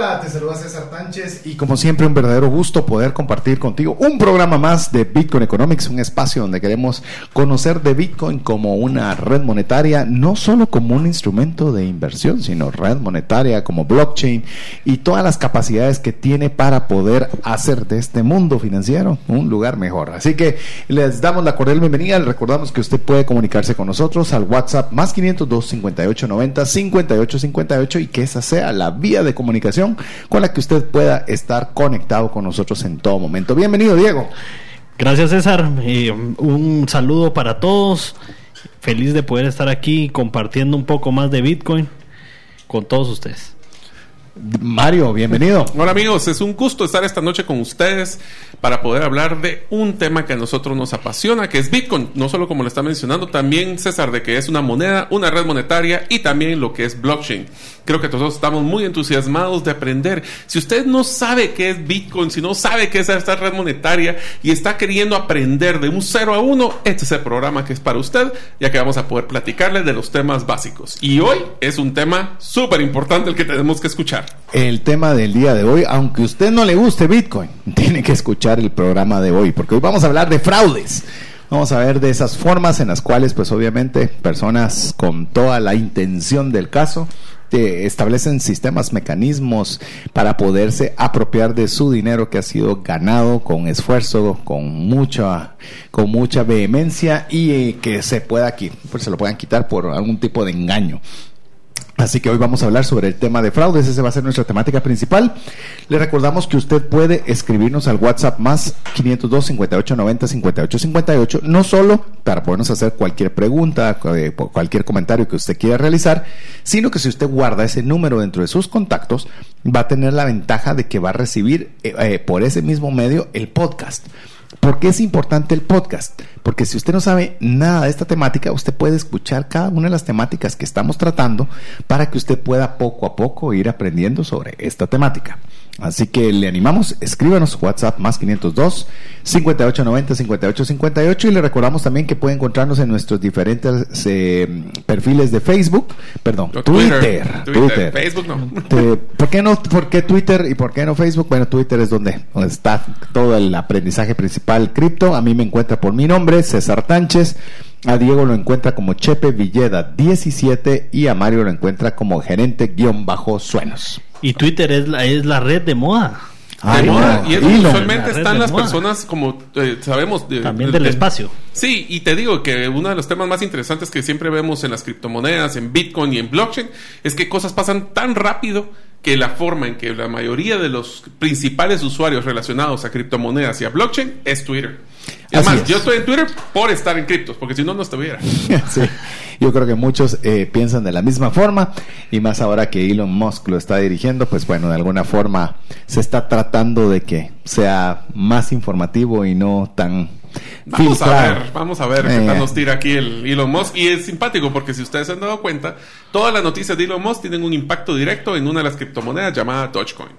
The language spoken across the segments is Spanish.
Hola, te saluda César Tánchez y como siempre un verdadero gusto poder compartir contigo un programa más de Bitcoin Economics, un espacio donde queremos conocer de Bitcoin como una red monetaria, no solo como un instrumento de inversión, sino red monetaria como blockchain y todas las capacidades que tiene para poder hacer de este mundo financiero un lugar mejor. Así que les damos la cordial bienvenida, les recordamos que usted puede comunicarse con nosotros al WhatsApp más 502 58 90 58 58 y que esa sea la vía de comunicación con la que usted pueda estar conectado con nosotros en todo momento. Bienvenido, Diego. Gracias, César. un saludo para todos. Feliz de poder estar aquí compartiendo un poco más de Bitcoin con todos ustedes. Mario, bienvenido. Hola amigos, es un gusto estar esta noche con ustedes para poder hablar de un tema que a nosotros nos apasiona, que es Bitcoin. No solo como lo está mencionando, también César, de que es una moneda, una red monetaria y también lo que es blockchain. Creo que todos estamos muy entusiasmados de aprender. Si usted no sabe qué es Bitcoin, si no sabe qué es esta red monetaria y está queriendo aprender de un 0 a 1, este es el programa que es para usted, ya que vamos a poder platicarle de los temas básicos. Y hoy es un tema súper importante el que tenemos que escuchar. El tema del día de hoy, aunque usted no le guste Bitcoin, tiene que escuchar el programa de hoy, porque hoy vamos a hablar de fraudes. Vamos a ver de esas formas en las cuales, pues obviamente, personas con toda la intención del caso establecen sistemas, mecanismos para poderse apropiar de su dinero que ha sido ganado con esfuerzo, con mucha, con mucha vehemencia y eh, que se pueda aquí, pues se lo puedan quitar por algún tipo de engaño. Así que hoy vamos a hablar sobre el tema de fraudes, esa va a ser nuestra temática principal. Le recordamos que usted puede escribirnos al WhatsApp más 502 58 90 58 58, no solo para podernos hacer cualquier pregunta, eh, cualquier comentario que usted quiera realizar, sino que si usted guarda ese número dentro de sus contactos, va a tener la ventaja de que va a recibir eh, eh, por ese mismo medio el podcast. ¿Por qué es importante el podcast? Porque si usted no sabe nada de esta temática, usted puede escuchar cada una de las temáticas que estamos tratando para que usted pueda poco a poco ir aprendiendo sobre esta temática. Así que le animamos, escríbanos WhatsApp más 502 5890 5858 y le recordamos también que puede encontrarnos en nuestros diferentes eh, perfiles de Facebook, perdón, Twitter, Twitter, Facebook no. ¿Por qué no? ¿Por qué Twitter y por qué no Facebook? Bueno, Twitter es donde, donde está todo el aprendizaje principal cripto. A mí me encuentra por mi nombre, César Tánchez. A Diego lo encuentra como Chepe Villeda 17 y a Mario lo encuentra como gerente guion bajo suenos. Y Twitter es la, es la red de moda. Ah, moda. Y usualmente están las personas, como eh, sabemos. También del espacio. Sí, y te digo que uno de los temas más interesantes que siempre vemos en las criptomonedas, en Bitcoin y en blockchain, es que cosas pasan tan rápido que la forma en que la mayoría de los principales usuarios relacionados a criptomonedas y a blockchain es Twitter. Además, yo estoy en Twitter por estar en criptos, porque si no, no estuviera. sí. Yo creo que muchos eh, piensan de la misma forma y más ahora que Elon Musk lo está dirigiendo, pues bueno, de alguna forma se está tratando de que sea más informativo y no tan Vamos a ver, vamos a ver qué tal eh. nos tira aquí el Elon Musk. Y es simpático porque si ustedes se han dado cuenta, todas las noticias de Elon Musk tienen un impacto directo en una de las criptomonedas llamada Dogecoin.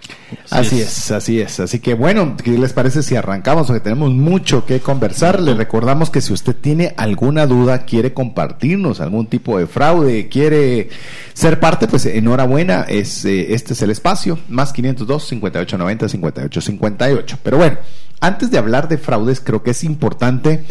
Así, es. así es. Así que bueno, ¿qué les parece si arrancamos? Porque tenemos mucho que conversar. Le recordamos que si usted tiene alguna duda, quiere compartirnos algún tipo de fraude, quiere ser parte, pues enhorabuena. Es, eh, este es el espacio. Más 502 5890 5858. Pero bueno. Antes de hablar de fraudes, creo que es importante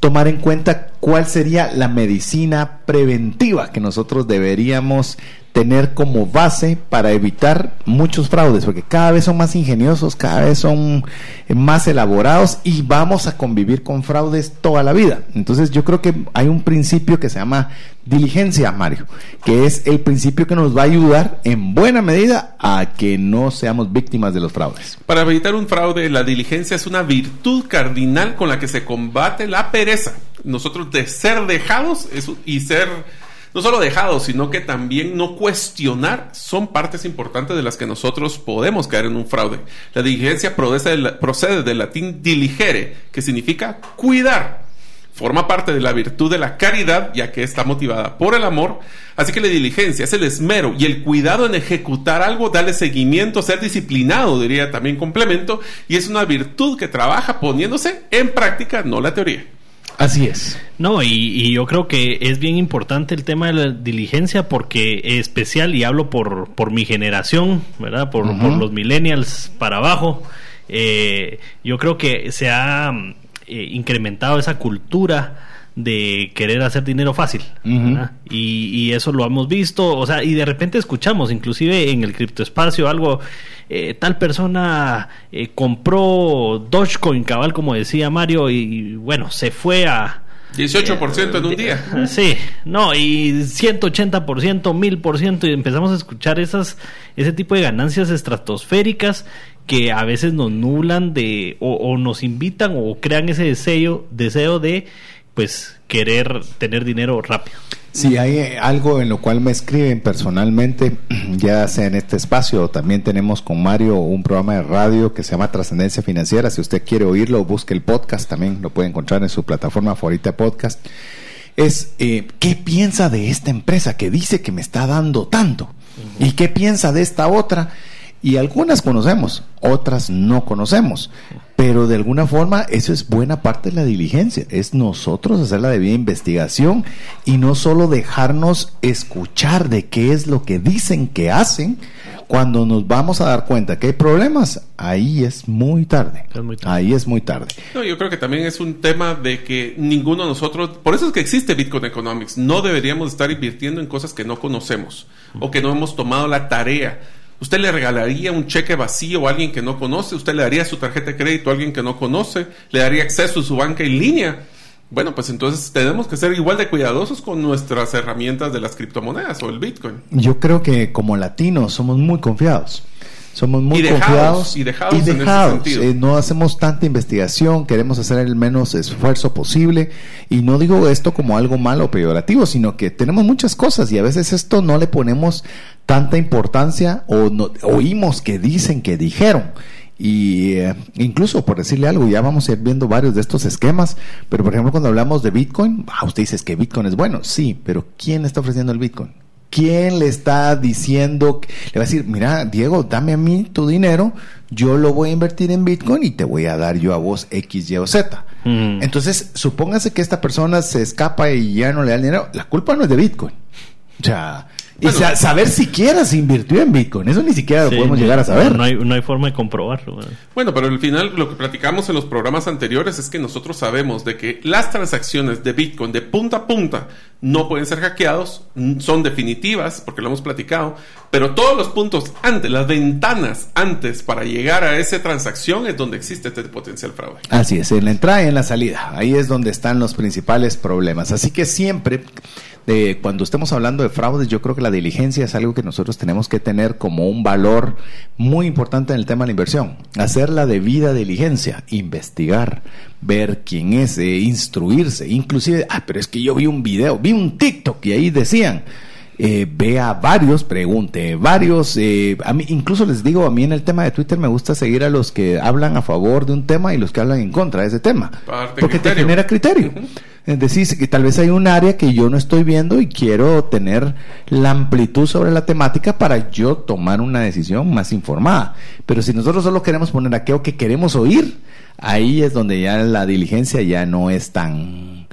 tomar en cuenta cuál sería la medicina preventiva que nosotros deberíamos tener como base para evitar muchos fraudes, porque cada vez son más ingeniosos, cada vez son más elaborados y vamos a convivir con fraudes toda la vida. Entonces yo creo que hay un principio que se llama diligencia, Mario, que es el principio que nos va a ayudar en buena medida a que no seamos víctimas de los fraudes. Para evitar un fraude, la diligencia es una virtud cardinal con la que se combate la pereza. Nosotros de ser dejados y ser no solo dejados, sino que también no cuestionar son partes importantes de las que nosotros podemos caer en un fraude. La diligencia procede del latín diligere, que significa cuidar. forma parte de la virtud de la caridad, ya que está motivada por el amor. Así que la diligencia es el esmero y el cuidado en ejecutar algo, darle seguimiento, ser disciplinado, diría también complemento, y es una virtud que trabaja poniéndose en práctica, no la teoría. Así es. No, y, yo creo que es bien importante el tema de la diligencia porque es especial, y hablo por, por mi generación, ¿verdad? Por, por los millennials para abajo. Eh, yo creo que se ha eh, incrementado esa cultura de querer hacer dinero fácil. y, eso lo hemos visto, o sea, y de repente escuchamos, inclusive en el criptoespacio, algo, eh, tal persona eh, compró Dogecoin, cabal, como decía Mario, y, bueno, se fue a... 18% en un día. Sí, no, y 180%, 1000%, y empezamos a escuchar esas, ese tipo de ganancias estratosféricas que a veces nos nublan de o, nos invitan o crean ese deseo deseo de pues querer tener dinero rápido. Si hay algo en lo cual me escriben personalmente, ya sea en este espacio, también tenemos con Mario un programa de radio que se llama Trascendencia Financiera. Si usted quiere oírlo, busque el podcast, también lo puede encontrar en su plataforma favorita podcast. Es, eh, ¿qué piensa de esta empresa que dice que me está dando tanto? ¿Y qué piensa de esta otra? Y algunas conocemos, otras no conocemos. Pero de alguna forma eso es buena parte de la diligencia. Es nosotros hacer la debida investigación y no solo dejarnos escuchar de qué es lo que dicen que hacen. Cuando nos vamos a dar cuenta que hay problemas, ahí es muy tarde. Ahí es muy tarde. No, yo creo que también es un tema de que ninguno de nosotros, por eso es que existe Bitcoin Economics, no deberíamos estar invirtiendo en cosas que no conocemos o que no hemos tomado la tarea ¿Usted le regalaría un cheque vacío a alguien que no conoce? ¿Usted le daría su tarjeta de crédito a alguien que no conoce? ¿Le daría acceso a su banca en línea? Bueno, pues entonces tenemos que ser igual de cuidadosos con nuestras herramientas de las criptomonedas o el Bitcoin. Yo creo que como latinos somos muy confiados. Somos muy confiados y dejados, eh, no hacemos tanta investigación, queremos hacer el menos esfuerzo posible. Y no digo esto como algo malo o peyorativo, sino que tenemos muchas cosas y a veces esto no le ponemos tanta importancia o no, oímos que dicen que dijeron. Y eh, incluso por decirle algo, ya vamos a ir viendo varios de estos esquemas, pero por ejemplo cuando hablamos de Bitcoin, ah, usted dice que Bitcoin es bueno, sí, pero ¿quién está ofreciendo el Bitcoin? ¿Quién le está diciendo? Le va a decir, mira, Diego, dame a mí tu dinero, yo lo voy a invertir en Bitcoin y te voy a dar yo a vos X, Y o Z. Mm. Entonces, supóngase que esta persona se escapa y ya no le da el dinero. La culpa no es de Bitcoin. O sea, y saber siquiera se invirtió en Bitcoin. Eso ni siquiera lo podemos llegar a saber. No hay, no hay forma de comprobarlo. Bueno, pero al final lo que platicamos en los programas anteriores es que nosotros sabemos de que las transacciones de Bitcoin de punta a punta no pueden ser hackeados, son definitivas, porque lo hemos platicado, pero todos los puntos antes, las ventanas antes para llegar a esa transacción es donde existe este potencial fraude. Así es, en la entrada y en la salida. Ahí es donde están los principales problemas. Así que siempre cuando estemos hablando de fraudes, yo creo que la diligencia es algo que nosotros tenemos que tener como un valor muy importante en el tema de la inversión. Hacer la debida diligencia, investigar, ver quién es, eh, instruirse, inclusive, ah, pero es que yo vi un video, vi un TikTok y ahí decían, eh, vea varios, pregunte varios. Eh, a mí, incluso les digo, a mí en el tema de Twitter me gusta seguir a los que hablan a favor de un tema y los que hablan en contra de ese tema. porque te genera criterio. Decir, que tal vez hay un área que yo no estoy viendo y quiero tener la amplitud sobre la temática para yo tomar una decisión más informada. Pero si nosotros solo queremos poner aquello que queremos oír, ahí es donde ya la diligencia ya no es tan,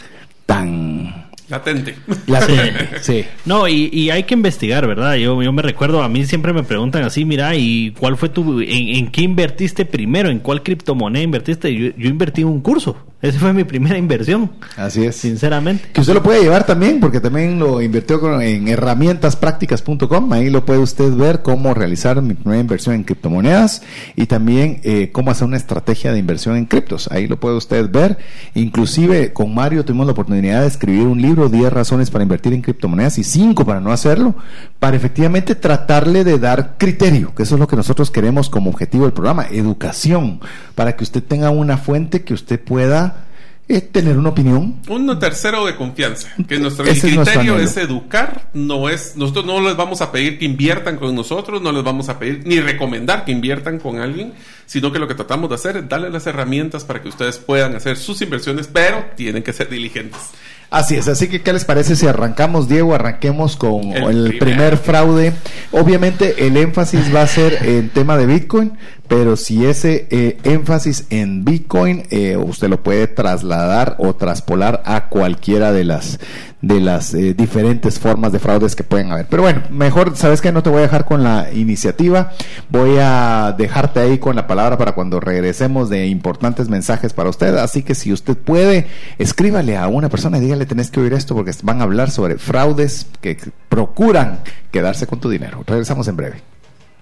tan Latente. Latente, sí. No, y, hay que investigar, ¿verdad? Yo, yo me recuerdo, a mí siempre me preguntan así, mira, ¿y cuál fue tu, en, qué invertiste primero? ¿En cuál criptomoneda invertiste? Yo, yo invertí en un curso. Esa fue mi primera inversión. Así es. Sinceramente. Que usted lo puede llevar también, porque también lo invirtió en herramientasprácticas.com. Ahí lo puede usted ver cómo realizar mi primera inversión en criptomonedas y también eh, cómo hacer una estrategia de inversión en criptos. Ahí lo puede usted ver. Inclusive con Mario tuvimos la oportunidad de escribir un libro, 10 razones para invertir en criptomonedas y 5 para no hacerlo, para efectivamente tratarle de dar criterio, que eso es lo que nosotros queremos como objetivo del programa, educación, para que usted tenga una fuente que usted pueda es tener una opinión. Un tercero de confianza. Que nuestro criterio es, educar, no es, nosotros no les vamos a pedir que inviertan con nosotros, no les vamos a pedir ni recomendar que inviertan con alguien, sino que lo que tratamos de hacer es darles las herramientas para que ustedes puedan hacer sus inversiones, pero tienen que ser diligentes. Así es, así que ¿qué les parece si arrancamos, Diego? Arranquemos con el, primer. fraude. Obviamente el énfasis va a ser en tema de Bitcoin, pero si ese eh, énfasis en Bitcoin eh, usted lo puede trasladar o traspolar a cualquiera de las de las eh, diferentes formas de fraudes que pueden haber. Pero bueno, mejor, sabes que no te voy a dejar con la iniciativa, voy a dejarte ahí con la palabra para cuando regresemos de importantes mensajes para usted. Así que si usted puede, escríbale a una persona y dígale tenés que oír esto porque van a hablar sobre fraudes que procuran quedarse con tu dinero. Regresamos en breve.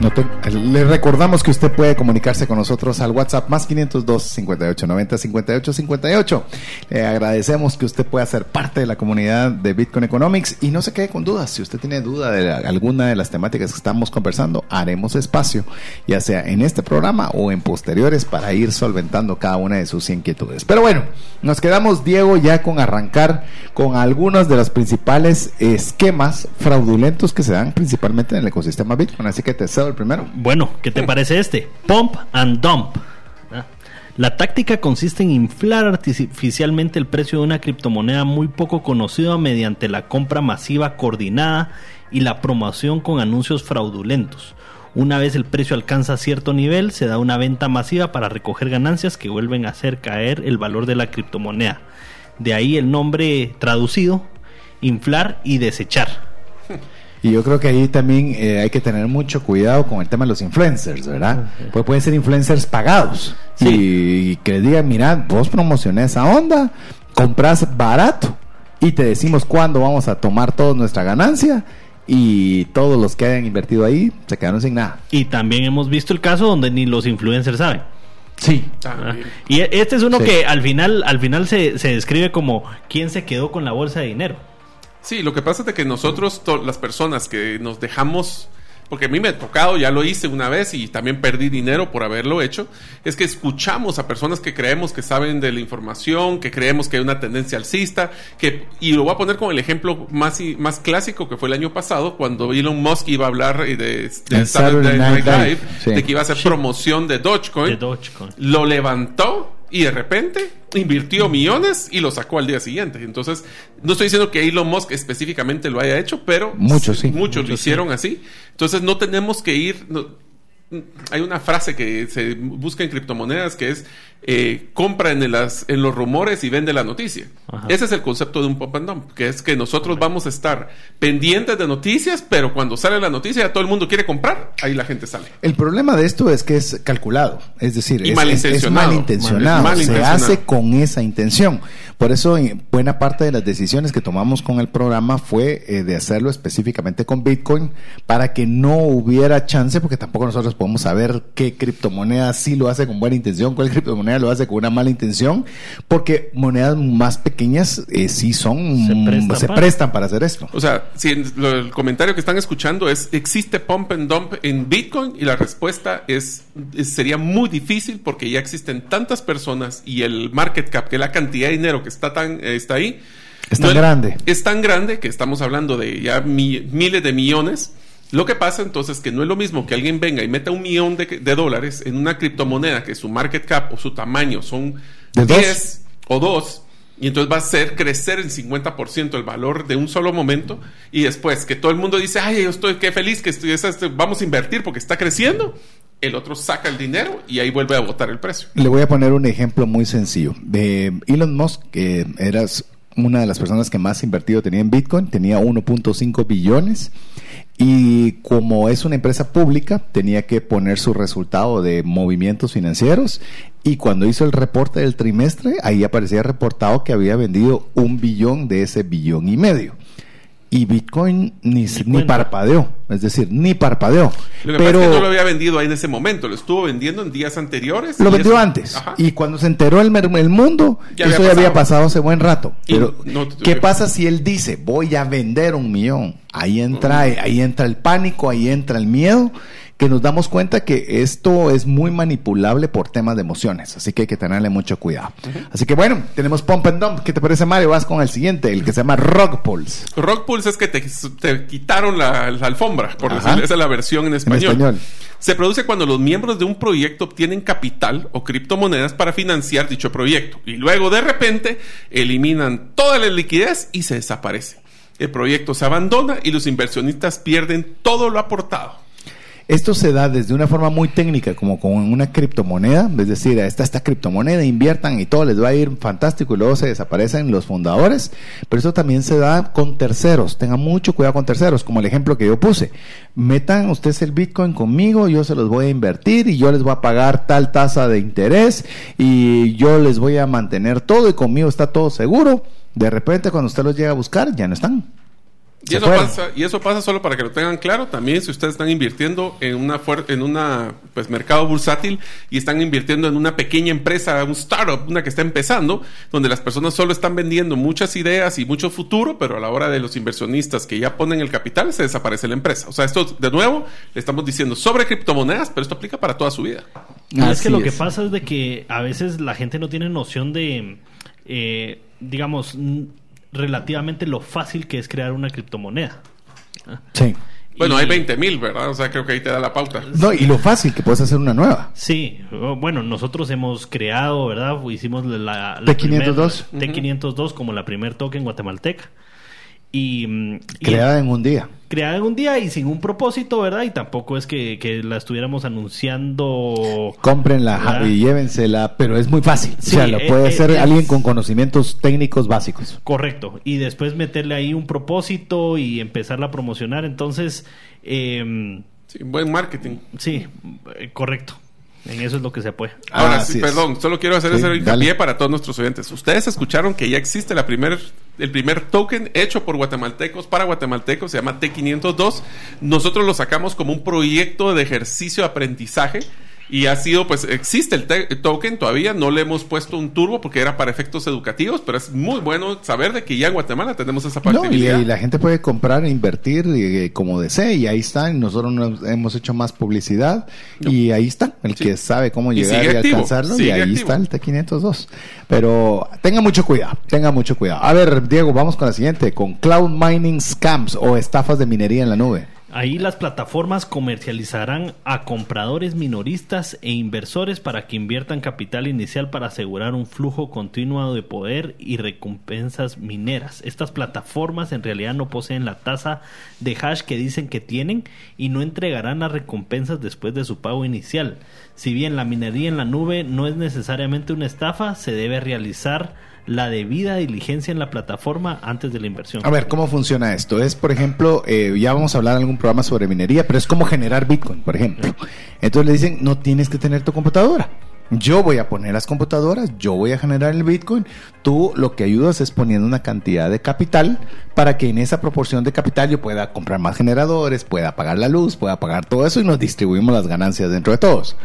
Le recordamos que usted puede comunicarse con nosotros al WhatsApp más 502 58 90 58 58. Le agradecemos que usted pueda ser parte de la comunidad de Bitcoin Economics y no se quede con dudas. Si usted tiene duda de alguna de las temáticas que estamos conversando, haremos espacio, ya sea en este programa o en posteriores, para ir solventando cada una de sus inquietudes. Pero bueno, nos quedamos, Diego, ya con arrancar con algunos de los principales esquemas fraudulentos que se dan principalmente en el ecosistema Bitcoin. Así que te cedo primero. Bueno, ¿qué te parece este? Pump and dump. La táctica consiste en inflar artificialmente el precio de una criptomoneda muy poco conocida mediante la compra masiva coordinada y la promoción con anuncios fraudulentos. Una vez el precio alcanza cierto nivel, se da una venta masiva para recoger ganancias que vuelven a hacer caer el valor de la criptomoneda. De ahí el nombre traducido, inflar y desechar. Y yo creo que ahí también eh, hay que tener mucho cuidado con el tema de los influencers, ¿verdad? Pues pueden ser influencers pagados. Y, que digan, mira, vos promocioné esa onda, compras barato y te decimos cuándo vamos a tomar toda nuestra ganancia y todos los que hayan invertido ahí se quedaron sin nada. Y también hemos visto el caso donde ni los influencers saben. Sí. Ah, y este es uno que al final, al final se, se describe como quién se quedó con la bolsa de dinero. Sí, lo que pasa es que nosotros, las personas que nos dejamos, porque a mí me ha tocado, ya lo hice una vez y también perdí dinero por haberlo hecho, es que escuchamos a personas que creemos que saben de la información, que creemos que hay una tendencia alcista, que, y lo voy a poner con el ejemplo más, más clásico que fue el año pasado, cuando Elon Musk iba a hablar de, de Saturday Night Live, de que iba a hacer promoción de Dogecoin, de Dogecoin. lo levantó y de repente invirtió millones y lo sacó al día siguiente. Entonces, no estoy diciendo que Elon Musk específicamente lo haya hecho, pero muchos, sí. muchos, lo hicieron así. Entonces, no tenemos que ir... hay una frase que se busca en criptomonedas que es eh, compra en, las, en los rumores y vende la noticia. Ese es el concepto de un pump and dump, que es que nosotros vamos a estar pendientes de noticias, pero cuando sale la noticia ya todo el mundo quiere comprar, ahí la gente sale. El problema de esto es que es calculado, es decir, es, malintencionado. se hace con esa intención. Por eso buena parte de las decisiones que tomamos con el programa fue eh, de hacerlo específicamente con Bitcoin para que no hubiera chance, porque tampoco nosotros podemos saber qué criptomoneda sí lo hace con buena intención, cuál criptomoneda lo hace con una mala intención, porque monedas más pequeñas eh, sí son, se, prestan, para. hacer esto. O sea, si el comentario que están escuchando es, ¿existe pump and dump en Bitcoin? Y la respuesta es, sería muy difícil porque ya existen tantas personas y el market cap, que es la cantidad de dinero que está, tan, eh, está ahí, es tan grande. Es tan grande que estamos hablando de ya miles de millones lo que pasa entonces es que no es lo mismo que alguien venga y meta un millón de, dólares en una criptomoneda que su market cap o su tamaño son 10 o 2 Y entonces va a hacer crecer en 50% el valor de un solo momento. Y después que todo el mundo dice, ay, yo estoy qué feliz que estoy, este, vamos a invertir porque está creciendo. El otro saca el dinero y ahí vuelve a botar el precio. Le voy a poner un ejemplo muy sencillo. De Elon Musk, que eras una de las personas que más invertido tenía en Bitcoin, tenía 1.5 billones y como es una empresa pública, tenía que poner su resultado de movimientos financieros. Y cuando hizo el reporte del trimestre, ahí aparecía reportado que había vendido un billón de ese billón y medio y Bitcoin ni, ni, parpadeó, es decir, ni parpadeó. Lo que pero pasa es que no lo había vendido ahí en ese momento, lo estuvo vendiendo en días anteriores. Lo vendió antes. Y cuando se enteró el, el mundo, eso ya había pasado hace buen rato. Pero, ¿qué pasa si él dice, voy a vender un millón? Ahí entra, ahí entra el pánico, ahí entra el miedo que nos damos cuenta que esto es muy manipulable por temas de emociones, así que hay que tenerle mucho cuidado. Así que bueno, tenemos Pump and Dump. ¿Qué te parece, Mario? Vas con el siguiente, el que se llama Rock Pulse. Rock Pulse es que te, quitaron la, alfombra, por decirlo, esa es la versión en español. en español. Se produce cuando los miembros de un proyecto obtienen capital o criptomonedas para financiar dicho proyecto y luego de repente eliminan toda la liquidez y se desaparece. El proyecto se abandona y los inversionistas pierden todo lo aportado. Esto se da desde una forma muy técnica, como con una criptomoneda, es decir, está esta criptomoneda, inviertan y todo les va a ir fantástico y luego se desaparecen los fundadores, pero eso también se da con terceros, tengan mucho cuidado con terceros, como el ejemplo que yo puse, metan ustedes el Bitcoin conmigo, yo se los voy a invertir y yo les voy a pagar tal tasa de interés y yo les voy a mantener todo y conmigo está todo seguro, de repente cuando usted los llega a buscar ya no están. Y eso, pasa, y eso pasa solo para que lo tengan claro. También si ustedes están invirtiendo en una en una pues mercado bursátil y están invirtiendo en una pequeña empresa, un startup, una que está empezando, donde las personas solo están vendiendo muchas ideas y mucho futuro, pero a la hora de los inversionistas que ya ponen el capital se desaparece la empresa. O sea, esto de nuevo le estamos diciendo sobre criptomonedas, pero esto aplica para toda su vida. Y es que lo que pasa es de que a veces la gente no tiene noción de eh, digamos, relativamente lo fácil que es crear una criptomoneda. Sí. Bueno, hay 20 mil, ¿verdad? O sea, creo que ahí te da la pauta. No, y lo fácil que puedes hacer una nueva. Sí, bueno, nosotros hemos creado, ¿verdad? Hicimos la, T502. T502 como la primer token guatemalteca. Y, creada en un día. Creada en un día y sin un propósito, ¿verdad? Y tampoco es que, la estuviéramos anunciando. Cómprenla y llévensela, pero es muy fácil. o sea, lo eh, puede eh, hacer alguien con conocimientos técnicos básicos. Correcto. Y después meterle ahí un propósito y empezarla a promocionar. Entonces. Eh, sí, buen marketing. Sí, eh, correcto. En eso es lo que se puede. Ahora, sí, perdón, solo quiero hacer ese hincapié para todos nuestros oyentes. Ustedes escucharon que ya existe la primer, el primer token hecho por guatemaltecos para guatemaltecos, se llama T502. Nosotros lo sacamos como un proyecto de ejercicio de aprendizaje y ha sido, pues existe el, token todavía, no le hemos puesto un turbo porque era para efectos educativos, pero es muy bueno saber de que ya en Guatemala tenemos esa posibilidad. y, la gente puede comprar, e invertir eh, como desee y ahí está. nosotros hemos hecho más publicidad y ahí está. El que sabe cómo llegar y, alcanzarlo y ahí está el T502. Pero tenga mucho cuidado, tenga mucho cuidado. A ver, Diego, vamos con la siguiente, con Cloud Mining Scams o estafas de minería en la nube. Ahí las plataformas comercializarán a compradores minoristas e inversores para que inviertan capital inicial para asegurar un flujo continuo de poder y recompensas mineras. Estas plataformas en realidad no poseen la tasa de hash que dicen que tienen y no entregarán las recompensas después de su pago inicial. Si bien la minería en la nube no es necesariamente una estafa, se debe realizar la debida diligencia en la plataforma antes de la inversión. A ver, ¿cómo funciona esto? Es, por ejemplo, eh, ya vamos a hablar en algún programa sobre minería, pero es como generar Bitcoin, por ejemplo. Entonces le dicen, no tienes que tener tu computadora. Yo voy a poner las computadoras, yo voy a generar el Bitcoin. Tú lo que ayudas es poniendo una cantidad de capital para que en esa proporción de capital yo pueda comprar más generadores, pueda pagar la luz, pueda pagar todo eso y nos distribuimos las ganancias dentro de todos.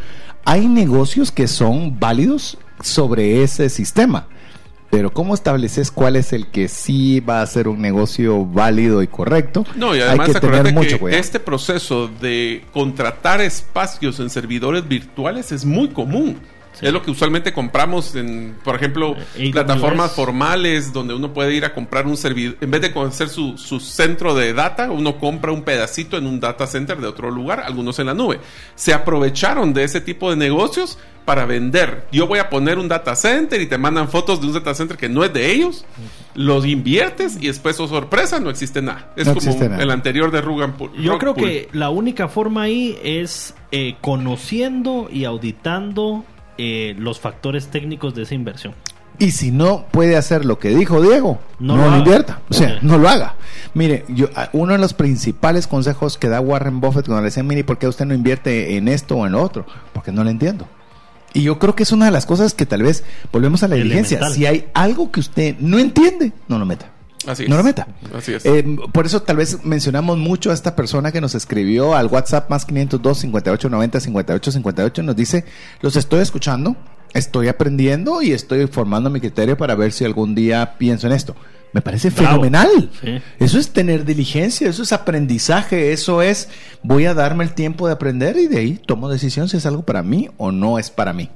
Hay negocios que son válidos sobre ese sistema. Pero ¿cómo estableces cuál es el que sí va a ser un negocio válido y correcto? No, y además Hay que tener mucho que este proceso de contratar espacios en servidores virtuales es muy común. Es lo que usualmente compramos en, por ejemplo, Eh, plataformas formales donde uno puede ir a comprar un servidor. En vez de hacer su, su centro de data, uno compra un pedacito en un data center de otro lugar, algunos en la nube. Se aprovecharon de ese tipo de negocios para vender. Yo voy a poner un data center y te mandan fotos de un data center que no es de ellos, los inviertes y después, oh sorpresa, no existe nada. Es No como nada. el anterior de Rugan Pool. Yo Rock creo Pool. que la única forma ahí es eh, conociendo y auditando eh, los factores técnicos de esa inversión. Y si no puede hacer lo que dijo Diego, No no, lo invierta. O sea, no lo haga. Mire, yo, uno de los principales consejos que da Warren Buffett cuando le dicen, mire, ¿por qué usted no invierte en esto o en lo otro? Porque no lo entiendo. Y yo creo que es una de las cosas que tal vez volvemos a la diligencia. Si hay algo que usted no entiende, no lo meta. Así es. No lo meta. Así es. Eh, por eso tal vez mencionamos mucho a esta persona que nos escribió al WhatsApp más 502 58 90 58 58. Nos dice, los estoy escuchando, estoy aprendiendo y estoy formando mi criterio para ver si algún día pienso en esto. Me parece Bravo. fenomenal. Sí. Eso es tener diligencia, eso es aprendizaje, eso es voy a darme el tiempo de aprender y de ahí tomo decisión si es algo para mí o no es para mí.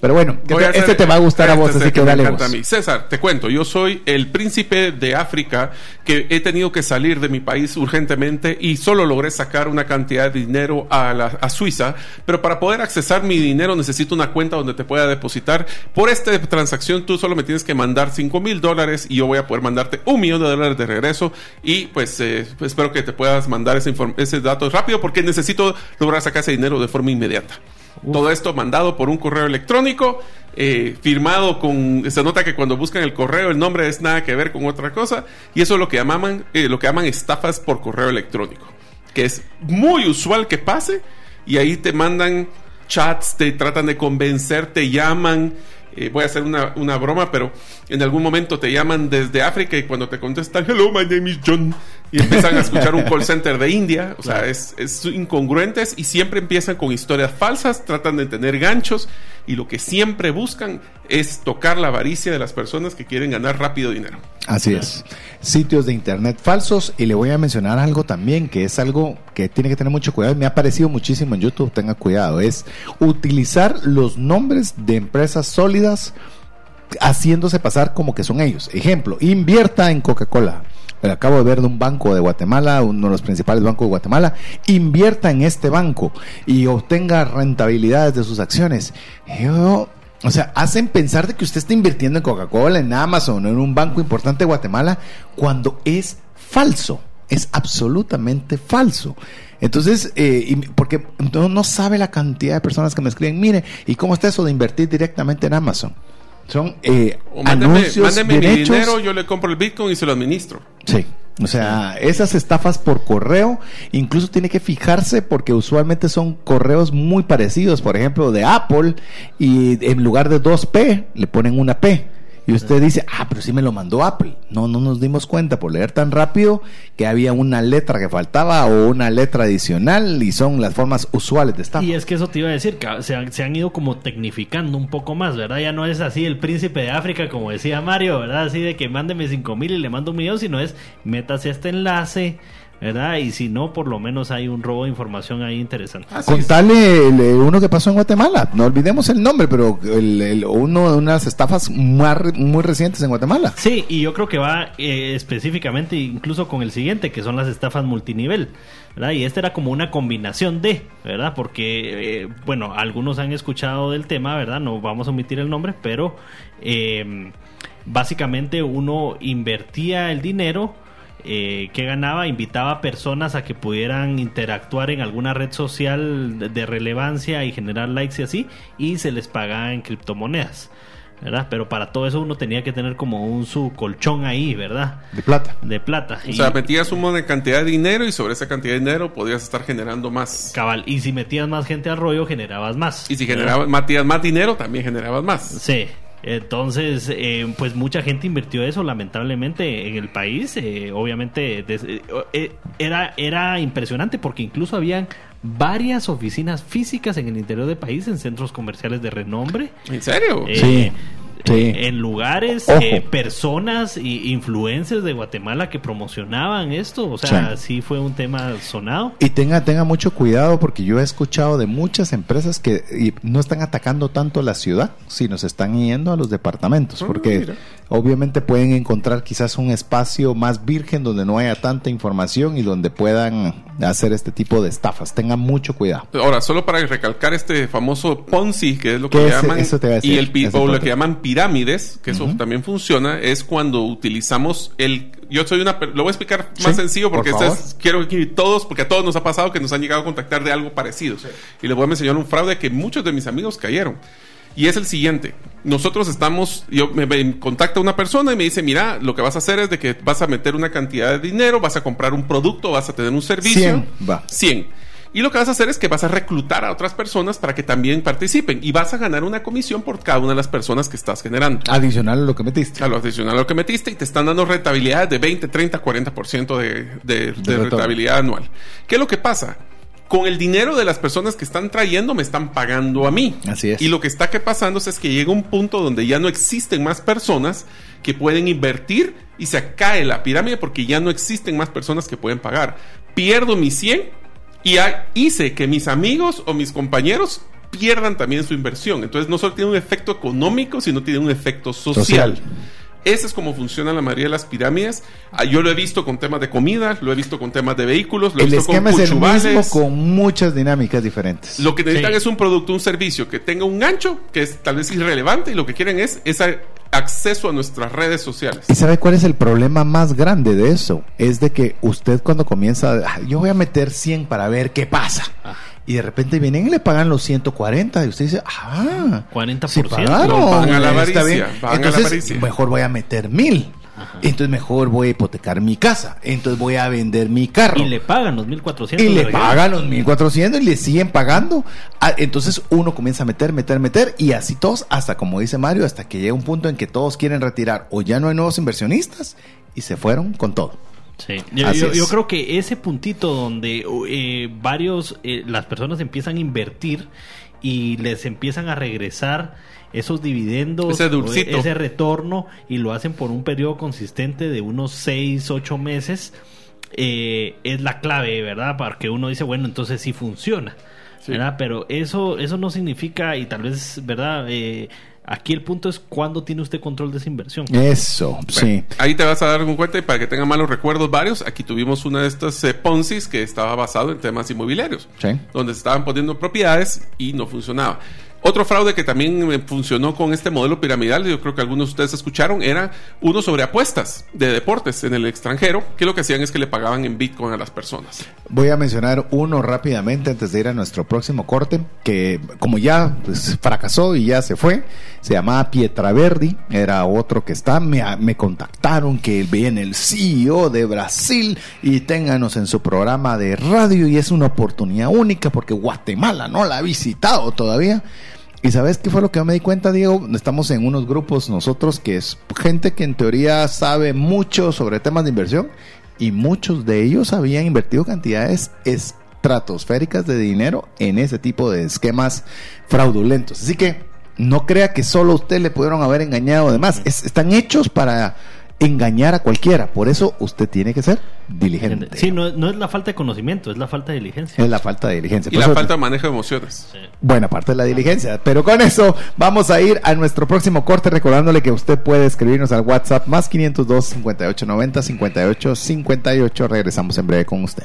Pero bueno, este, te va a gustar a este vos, es el así que, me dale encanta vos. a mí. César, te cuento, yo soy el príncipe de África que he tenido que salir de mi país urgentemente y solo logré sacar una cantidad de dinero a, la, a Suiza, pero para poder accesar mi dinero necesito una cuenta donde te pueda depositar. Por esta transacción tú solo me tienes que mandar 5 mil dólares y yo voy a poder mandarte un millón de dólares de regreso y pues, eh, espero que te puedas mandar ese, ese dato rápido porque necesito lograr sacar ese dinero de forma inmediata. Todo esto mandado por un correo electrónico, eh, firmado con. Se nota que cuando buscan el correo, el nombre es nada que ver con otra cosa. Y eso es lo que llaman, eh, lo que llaman estafas por correo electrónico. Que es muy usual que pase. Y ahí te mandan chats, te tratan de convencer, te llaman. eh, voy a hacer una, una broma, pero en algún momento te llaman desde África y cuando te contestan, hello, my name is John, y empiezan a escuchar un call center de India, o sea, es, es incongruentes y siempre empiezan con historias falsas, tratan de tener ganchos y lo que siempre buscan es tocar la avaricia de las personas que quieren ganar rápido dinero. Así es. Sitios de internet falsos. Y le voy a mencionar algo también, que es algo que tiene que tener mucho cuidado. y Me ha aparecido muchísimo en YouTube, tenga cuidado. Es utilizar los nombres de empresas sólidas haciéndose pasar como que son ellos. Ejemplo, invierta en Coca-Cola. Eh, Acabo de ver de un banco de Guatemala, uno de los principales bancos de Guatemala, invierta en este banco y obtenga rentabilidades de sus acciones. Yo, o sea, hacen pensar de que usted está invirtiendo en Coca-Cola, en Amazon, en un banco importante de Guatemala, cuando es falso, es absolutamente falso. Entonces, eh, porque no, no sabe la cantidad de personas que me escriben, mire, ¿y cómo está eso de invertir directamente en Amazon? Son eh, mándeme, anuncios mándeme mi hechos. dinero, yo le compro el Bitcoin y se lo administro. Sí. O sea, esas estafas por correo, incluso tiene que fijarse porque usualmente son correos muy parecidos, por ejemplo, de Apple, y en lugar de 2P le ponen una P. Y usted dice, ah, pero sí me lo mandó Apple. No, no nos dimos cuenta por leer tan rápido que había una letra que faltaba o una letra adicional y son las formas usuales de estafa. Y es que eso te iba a decir, que se han, se han ido como tecnificando un poco más, ¿verdad? Ya no es así el príncipe de África, como decía Mario, ¿verdad? Así de que mándeme 5 mil y le mando un millón, sino es métase este enlace, ¿verdad? Y si no, por lo menos hay un robo de información ahí interesante. El, eh, uno que pasó en Guatemala. No olvidemos el nombre, pero el, el- uno de unas estafas más re- muy recientes en Guatemala. Sí, y yo creo que va eh, específicamente incluso con el siguiente, que son las estafas multinivel, ¿verdad? Y este era como una combinación de, ¿verdad? Porque, eh, bueno, algunos han escuchado del tema, ¿verdad? No vamos a omitir el nombre, pero eh, básicamente uno invertía el dinero eh, que ganaba, invitaba a personas a que pudieran interactuar en alguna red social de, de relevancia y generar likes y así, y se les pagaba en criptomonedas. ¿verdad? Pero para todo eso uno tenía que tener como un su colchón ahí, ¿verdad? De plata. De plata. O Y- sea, metías una cantidad de dinero y sobre esa cantidad de dinero podías estar generando más. cabal. Y si metías más gente al rollo, generabas más. Y si generabas, metías más dinero, también generabas más. Sí. Entonces, eh, pues mucha gente invirtió eso, lamentablemente, en el país. Eh, obviamente, des- eh, eh, era, era impresionante porque incluso habían varias oficinas físicas en el interior del país, en centros comerciales de renombre. ¿En serio? Eh, Sí. en lugares, eh, personas y influencers de Guatemala que promocionaban esto. O sea, sí. fue un tema sonado. Y tenga, tenga mucho cuidado porque yo he escuchado de muchas empresas que no están atacando tanto la ciudad, sino se están yendo a los departamentos. Ah, porque obviamente pueden encontrar quizás un espacio más virgen donde no haya tanta información y donde puedan hacer este tipo de estafas. Tengan mucho cuidado. Ahora, solo para recalcar este famoso Ponzi, que es lo que llaman, y el, o lo que llaman pirámides, que eso también funciona, es cuando utilizamos el... Yo soy una... Lo voy a explicar más sencillo porque quiero que todos, porque a todos nos ha pasado que nos han llegado a contactar de algo parecido. Y les voy a enseñar un fraude que muchos de mis amigos cayeron. Y es el siguiente. Nosotros estamos, yo me, contacta una persona y me dice, mira, lo que vas a hacer es de que vas a meter una cantidad de dinero, vas a comprar un producto, vas a tener un servicio. 100, va. 100. Y lo que vas a hacer es que vas a reclutar a otras personas para que también participen y vas a ganar una comisión por cada una de las personas que estás generando. Adicional a lo que metiste. A lo adicional a lo que metiste y te están dando rentabilidad de 20, 30, 40% de, de, de rentabilidad anual. ¿Qué es lo que pasa? con el dinero de las personas que están trayendo me están pagando a mí. Así es. Y lo que está que pasando es que llega un punto donde ya no existen más personas que pueden invertir y se cae la pirámide porque ya no existen más personas que pueden pagar. Pierdo mi 100 y hice que mis amigos o mis compañeros pierdan también su inversión. Entonces no solo tiene un efecto económico, sino tiene un efecto social. Ese es como funciona la mayoría de las pirámides. Ah, yo lo he visto con temas de comida, lo he visto con temas de vehículos, lo el he visto esquema es el mismo con muchas dinámicas diferentes. Lo que necesitan es un producto, un servicio que tenga un gancho, que es tal vez irrelevante, y lo que quieren es ese acceso a nuestras redes sociales. ¿Y sabe cuál es el problema más grande de eso? Es de que usted cuando comienza, yo voy a meter 100 para ver qué pasa. Ah y de repente vienen y le pagan los 140 y usted dice, ah, 40%. Sí pagaron, a la avaricia, Entonces, mejor voy a meter mil. Entonces mejor voy a hipotecar mi casa. Entonces voy a vender mi carro. Y le pagan los 1400. Y le pagan los 1400 y le siguen pagando. Ah, entonces uno comienza a meter, meter, meter y así todos hasta como dice Mario, hasta que llega un punto en que todos quieren retirar o ya no hay nuevos inversionistas y se fueron con todo. Sí, yo, creo que ese puntito donde eh, varios, eh, las personas empiezan a invertir y les empiezan a regresar esos dividendos, ese, ese retorno y lo hacen por un periodo consistente de unos 6, 8 meses, eh, es la clave, ¿verdad? Para que uno dice, bueno, entonces sí funciona. ¿verdad? Pero eso, eso no significa, y tal vez, ¿verdad? Eh, Aquí el punto es cuándo tiene usted control de esa inversión. Eso, sí. Ahí te vas a dar un cuenta y para que tenga malos recuerdos varios, aquí tuvimos una de estas eh, Ponzi's que estaba basado en temas inmobiliarios, sí. donde se estaban poniendo propiedades y no funcionaba. Otro fraude que también funcionó con este modelo piramidal, yo creo que algunos de ustedes escucharon, era uno sobre apuestas de deportes en el extranjero, que lo que hacían es que le pagaban en Bitcoin a las personas. Voy a mencionar uno rápidamente antes de ir a nuestro próximo corte, que como ya pues, fracasó y ya se fue, se llamaba Pietraverdi, era otro que está, me, me contactaron que viene el CEO de Brasil y ténganos en su programa de radio y es una oportunidad única porque Guatemala no la ha visitado todavía. Y sabes qué fue lo que me di cuenta, Diego? Estamos en unos grupos nosotros que es gente que en teoría sabe mucho sobre temas de inversión y muchos de ellos habían invertido cantidades estratosféricas de dinero en ese tipo de esquemas fraudulentos. Así que no crea que solo usted le pudieron haber engañado. Además, están hechos para engañar a cualquiera. Por eso usted tiene que ser diligente. Sí, no, es la falta de conocimiento, es la falta de diligencia. Es la falta de diligencia. Y la falta de manejo de emociones. Buena parte de la diligencia. Pero con eso vamos a ir a nuestro próximo corte recordándole que usted puede escribirnos al WhatsApp más 502 5890 58 58. Regresamos en breve con usted.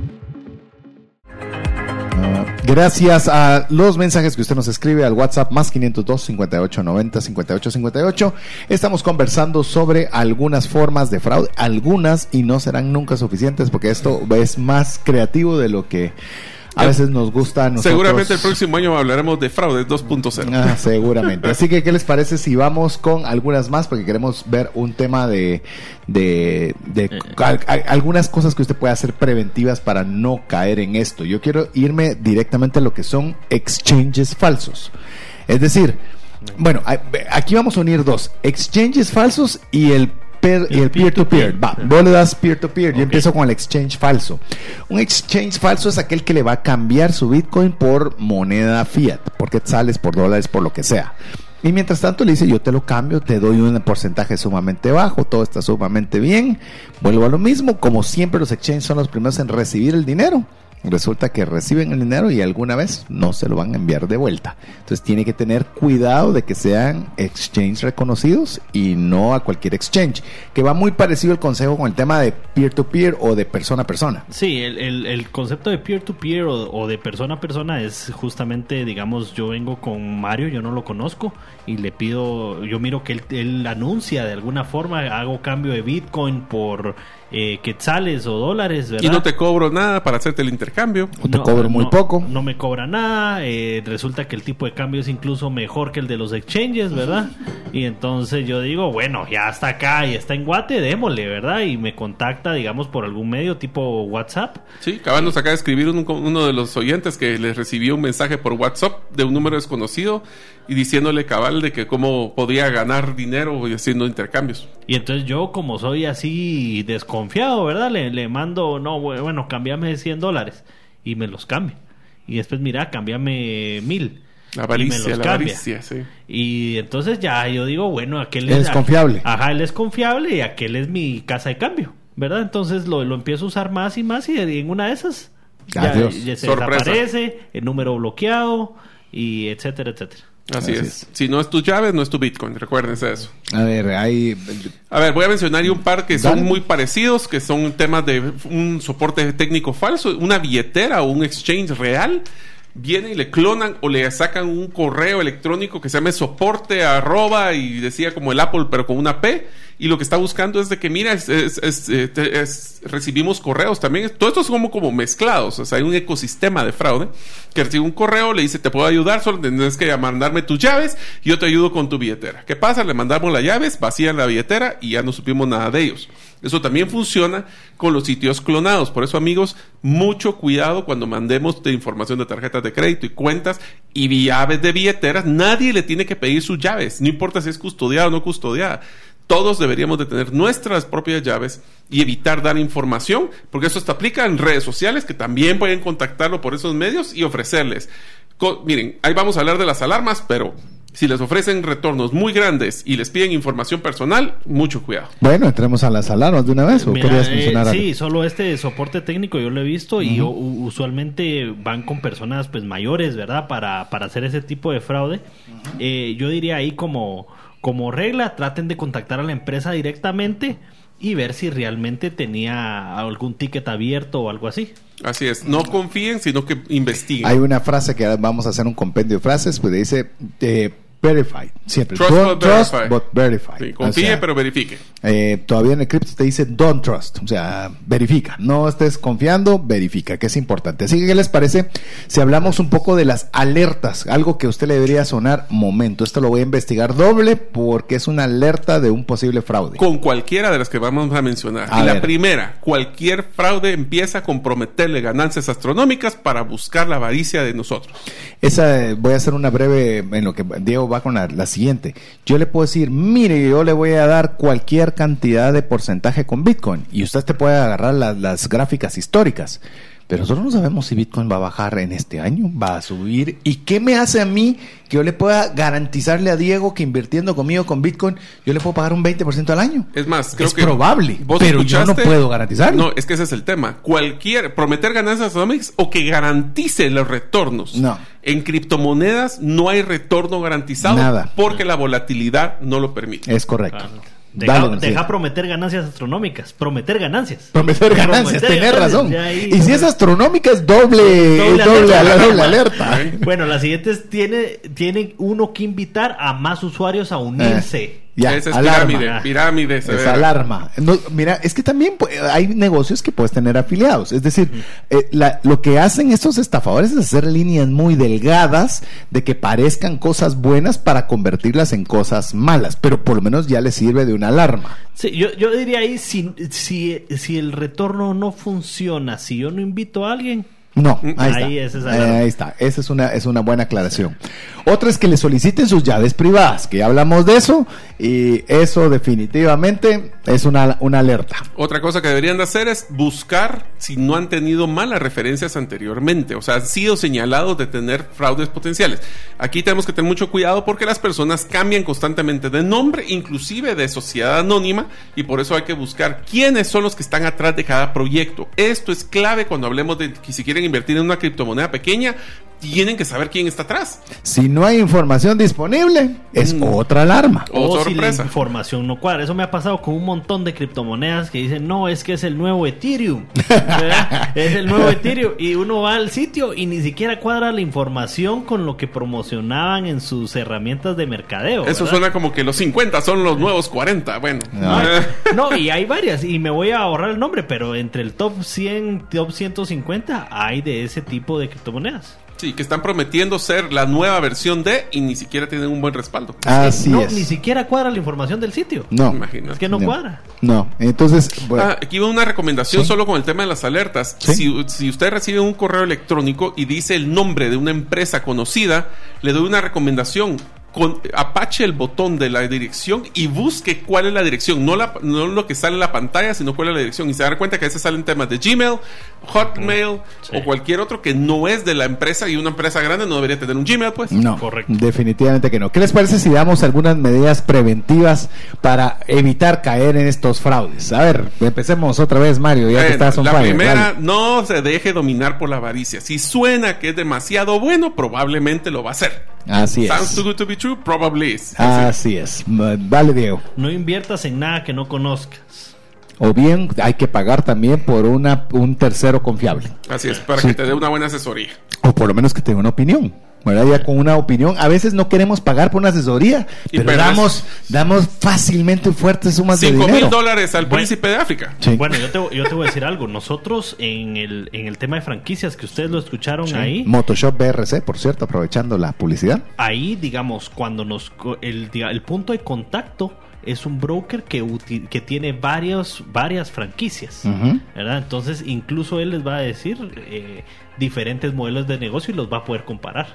Gracias a los mensajes que usted nos escribe al WhatsApp más 502 58 90 58 58. Estamos conversando sobre algunas formas de fraude, algunas y no serán nunca suficientes porque esto es más creativo de lo que a veces nos gusta a nosotros. Seguramente el próximo año hablaremos de fraude 2.0. Ah, seguramente. Así que, ¿qué les parece si vamos con algunas más? Porque queremos ver un tema de, de, de Eh. al- al- algunas cosas que usted puede hacer preventivas para no caer en esto. Yo quiero irme directamente a lo que son exchanges falsos. Es decir, bueno, aquí vamos a unir dos: exchanges falsos y el y el peer-to-peer. Va, vos le das peer-to-peer. Yo empiezo con el exchange falso. Un exchange falso es aquel que le va a cambiar su Bitcoin por moneda fiat, por quetzales, por dólares, por lo que sea. Y mientras tanto le dice, yo te lo cambio, te doy un porcentaje sumamente bajo, todo está sumamente bien. Vuelvo a lo mismo, como siempre los exchanges son los primeros en recibir el dinero. Resulta que reciben el dinero y alguna vez no se lo van a enviar de vuelta. Entonces tiene que tener cuidado de que sean exchange reconocidos y no a cualquier exchange. Que va muy parecido el consejo con el tema de peer-to-peer o de persona a persona. Sí, el, concepto de peer-to-peer o, de persona a persona es justamente, digamos, yo vengo con Mario, yo no lo conozco, y le pido, yo miro que él anuncia de alguna forma, hago cambio de Bitcoin por eh, quetzales o dólares, ¿verdad? Y no te cobro nada para hacerte el intercambio. O te cobro muy poco. No me cobra nada. eh, resulta que el tipo de cambio es incluso mejor que el de los exchanges, ¿verdad? Y entonces yo digo, bueno, ya está acá y está en Guate, démosle, ¿verdad? Y me contacta, digamos, por algún medio tipo WhatsApp. Sí, acabamos acaba de escribir un- uno de los oyentes que les recibió un mensaje por WhatsApp de un número desconocido y diciéndole cabal de que cómo podía ganar dinero y haciendo intercambios. Y entonces yo, como soy así desconfiado, ¿verdad? Le, le mando, no, bu- bueno, cámbiame 100 dólares. Y me los cambia. Y después, mira, cámbiame mil. La Y me avaricia, los la cambia. avaricia, sí. Y entonces ya yo digo, bueno, aquel Él es confiable. Ajá, él es confiable y aquel es mi casa de cambio, ¿verdad? Entonces lo, lo empiezo a usar más y más y en una de esas ya, Adiós. ya se Sorpresa. desaparece, el número bloqueado y etcétera, etcétera. Así, Así es. es. Si no es tu llave, no es tu Bitcoin. Recuérdense eso. A ver, hay... A ver, voy a mencionar un par que son Dale. muy parecidos, que son temas de un soporte técnico falso, una billetera o un exchange real. Vienen y le clonan o le sacan un correo electrónico que se llame soporte arroba y decía como el Apple pero con una P. Y lo que está buscando es de que mira es, es- es, eh, te- es- recibimos correos también. Todo esto es como como mezclados o sea hay un ecosistema de fraude que recibe un correo le dice te puedo ayudar solo tienes que mandarme tus llaves y yo te ayudo con tu billetera ¿qué pasa? le mandamos las llaves vacían la billetera y ya no supimos nada de ellos eso también funciona con los sitios clonados. Por eso, amigos, mucho cuidado cuando mandemos de información de tarjetas de crédito y cuentas y llaves de billeteras. Nadie le tiene que pedir sus llaves, no importa si es custodiada o no custodiada. Todos deberíamos de tener nuestras propias llaves y evitar dar información, porque eso se aplica en redes sociales que también pueden contactarlo por esos medios y ofrecerles. Co- miren, ahí vamos a hablar de las alarmas, pero si les ofrecen retornos muy grandes y les piden información personal, mucho cuidado. Bueno, entremos a las alarmas de una vez. ¿O Mira, querías eh, mencionar sí, solo este soporte técnico yo lo he visto y usualmente van con personas pues mayores, ¿verdad? Para, para hacer ese tipo de fraude. Eh, yo diría ahí como, como regla, traten de contactar a la empresa directamente y ver si realmente tenía algún ticket abierto o algo así. Así es, no confíen, sino que investiguen. Hay una frase que vamos a hacer un compendio de frases, pues dice eh, verified, siempre. Trust Don't but trust verify. but. Sí, O confíe, sea, pero verifique. eh, todavía en el cripto te dice don't trust, o sea, verifica. No estés confiando, verifica, que es importante. Así que, ¿qué les parece si hablamos un poco de las alertas? Algo que a usted le debería sonar momento. Esto lo voy a investigar doble porque es una alerta de un posible fraude. Con cualquiera de las que vamos a mencionar. A y la ver. primera, cualquier fraude empieza a comprometerle ganancias astronómicas para buscar la avaricia de nosotros. Esa, eh, voy a hacer una breve, en lo que Diego va con la, siguiente. Yo le puedo decir, mire, yo le voy a dar cualquier cantidad de porcentaje con Bitcoin. Y usted te puede agarrar las gráficas históricas. Pero nosotros no sabemos si Bitcoin va a bajar en este año, va a subir. ¿Y qué me hace a mí que yo le pueda garantizarle a Diego que invirtiendo conmigo con Bitcoin, yo le puedo pagar un 20% al año? Es más, creo Es que. probable, ¿vos pero yo no puedo garantizarlo. No, es que ese es el tema. Cualquier. Prometer ganancias astronómicas o que garantice los retornos. No. En criptomonedas no hay retorno garantizado Nada. porque la volatilidad no lo permite. Es correcto. Ah, Deja, Dale, García. deja prometer ganancias astronómicas. Prometer ganancias. Prometer ganancias, ganancias, razón. ahí- Y si es astronómica es doble, Doble alerta. doble alerta. Bueno, la siguiente es, tiene, tiene uno que invitar a más usuarios a unirse. Ya, Esa es alarma. pirámide. Pirámide. Es alarma. No, mira, es que también hay negocios que puedes tener afiliados. Es decir, eh, la- lo que hacen estos estafadores es hacer líneas muy delgadas de que parezcan cosas buenas para convertirlas en cosas malas. Pero por lo menos ya les sirve de una alarma. Sí, yo, yo diría ahí, si, si, si el retorno no funciona, si yo no invito a alguien, No, Mm, ahí, ahí está. esa es alarma. ahí está. Esa es una, es una buena aclaración. Otra es que le soliciten sus llaves privadas, que ya hablamos de eso, y eso definitivamente es una, una alerta. Otra cosa que deberían de hacer es buscar si no han tenido malas referencias anteriormente, o sea, han sido señalados de tener fraudes potenciales. Aquí tenemos que tener mucho cuidado porque las personas cambian constantemente de nombre, inclusive de sociedad anónima, y por eso hay que buscar quiénes son los que están atrás de cada proyecto. Esto es clave cuando hablemos de que si quieren invertir en una criptomoneda pequeña, tienen que saber quién está atrás. Si no hay información disponible, es Mm. otra alarma. Oh, o si la información no cuadra. Eso me ha pasado con un montón de criptomonedas que dicen, no, es que es el nuevo Ethereum. Es el nuevo Ethereum. Y uno va al sitio y ni siquiera cuadra la información con lo que promocionaban en sus herramientas de mercadeo. Eso ¿verdad? suena como que los 50 son los nuevos 40. Bueno, No. No, y hay varias, y me voy a ahorrar el nombre, pero entre el top 100, top 150 hay de ese tipo de criptomonedas. Sí, que están prometiendo ser la nueva versión de y ni siquiera tienen un buen respaldo. Así no, es. ni siquiera cuadra la información del sitio. No. Imagínate. Es que no, No. cuadra. No. Entonces, bueno, Ah, aquí va una recomendación Sí. solo con el tema de las alertas. Sí. Si, si usted recibe un correo electrónico y dice el nombre de una empresa conocida, le doy una recomendación. Con, apache el botón de la dirección y busque cuál es la dirección. No, la, no lo que sale en la pantalla, sino cuál es la dirección. Y se da cuenta que a veces salen temas de Gmail, Hotmail Sí. o cualquier otro que no es de la empresa. Y una empresa grande no debería tener un Gmail, pues. no. Correcto. Definitivamente que no. ¿Qué les parece si damos algunas medidas preventivas para evitar caer en estos fraudes? A ver, empecemos otra vez, Mario, ya que Bueno, estás on la fire, primera, dale. no se deje dominar por la avaricia. Si suena que es demasiado bueno, probablemente lo va a hacer. Así Sounds es. too good to be true, probably is. Así es. M- Vale, Diego. No inviertas en nada que no conozcas. O bien hay que pagar también por una, un tercero confiable. Así es, para Sí. que te dé una buena asesoría. O por lo menos que tenga una opinión. ¿verdad? Ya con una opinión. A veces no queremos pagar por una asesoría, Y pero damos, damos fácilmente fuertes sumas de Cinco dinero. mil dólares al Bueno. príncipe de África. Sí. Bueno, yo te, yo te voy a decir algo. Nosotros en el, en el tema de franquicias que ustedes lo escucharon Sí. ahí, Motoshop BRC, por cierto, aprovechando la publicidad. ahí, digamos, cuando nos co- el, diga- el punto de contacto es un broker que, que tiene varios, varias franquicias. ¿verdad? Entonces, incluso él les va a decir eh, diferentes modelos de negocio y los va a poder comparar.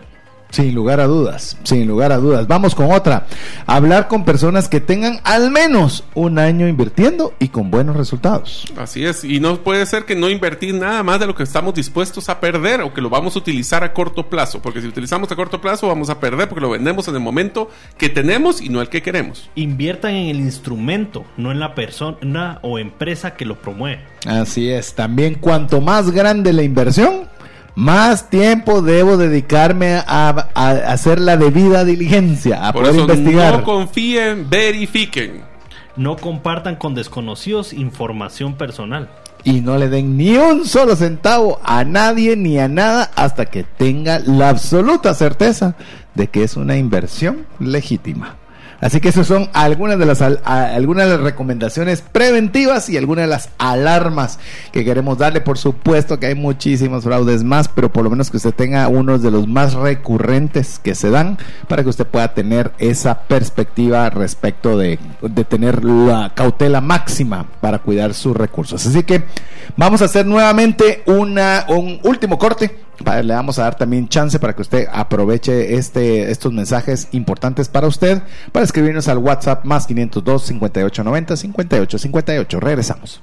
Sin lugar a dudas, sin lugar a dudas. Vamos con otra. Hablar con personas que tengan al menos un año invirtiendo y con buenos resultados. Así es, y no puede ser que no invertir nada más de lo que estamos dispuestos a perder o que lo vamos a utilizar a corto plazo, porque si utilizamos a corto plazo vamos a perder porque lo vendemos en el momento que tenemos y no el que queremos. Inviertan en el instrumento, no en la persona o empresa que lo promueve. Así es. También cuanto más grande la inversión, más tiempo debo dedicarme a, a hacer la debida diligencia, a Por poder eso investigar. no confíen, verifiquen. No compartan con desconocidos información personal. y no le den ni un solo centavo a nadie ni a nada hasta que tenga la absoluta certeza de que es una inversión legítima. Así que esas son algunas de las algunas de las recomendaciones preventivas y algunas de las alarmas que queremos darle. Por supuesto que hay muchísimos fraudes más, pero por lo menos que usted tenga unos de los más recurrentes que se dan para que usted pueda tener esa perspectiva respecto de, de tener la cautela máxima para cuidar sus recursos. Así que vamos a hacer nuevamente una, un último corte. Le vamos a dar también chance para que usted aproveche este, estos mensajes importantes para usted, para escribirnos al WhatsApp más 502 5890 5858. Regresamos.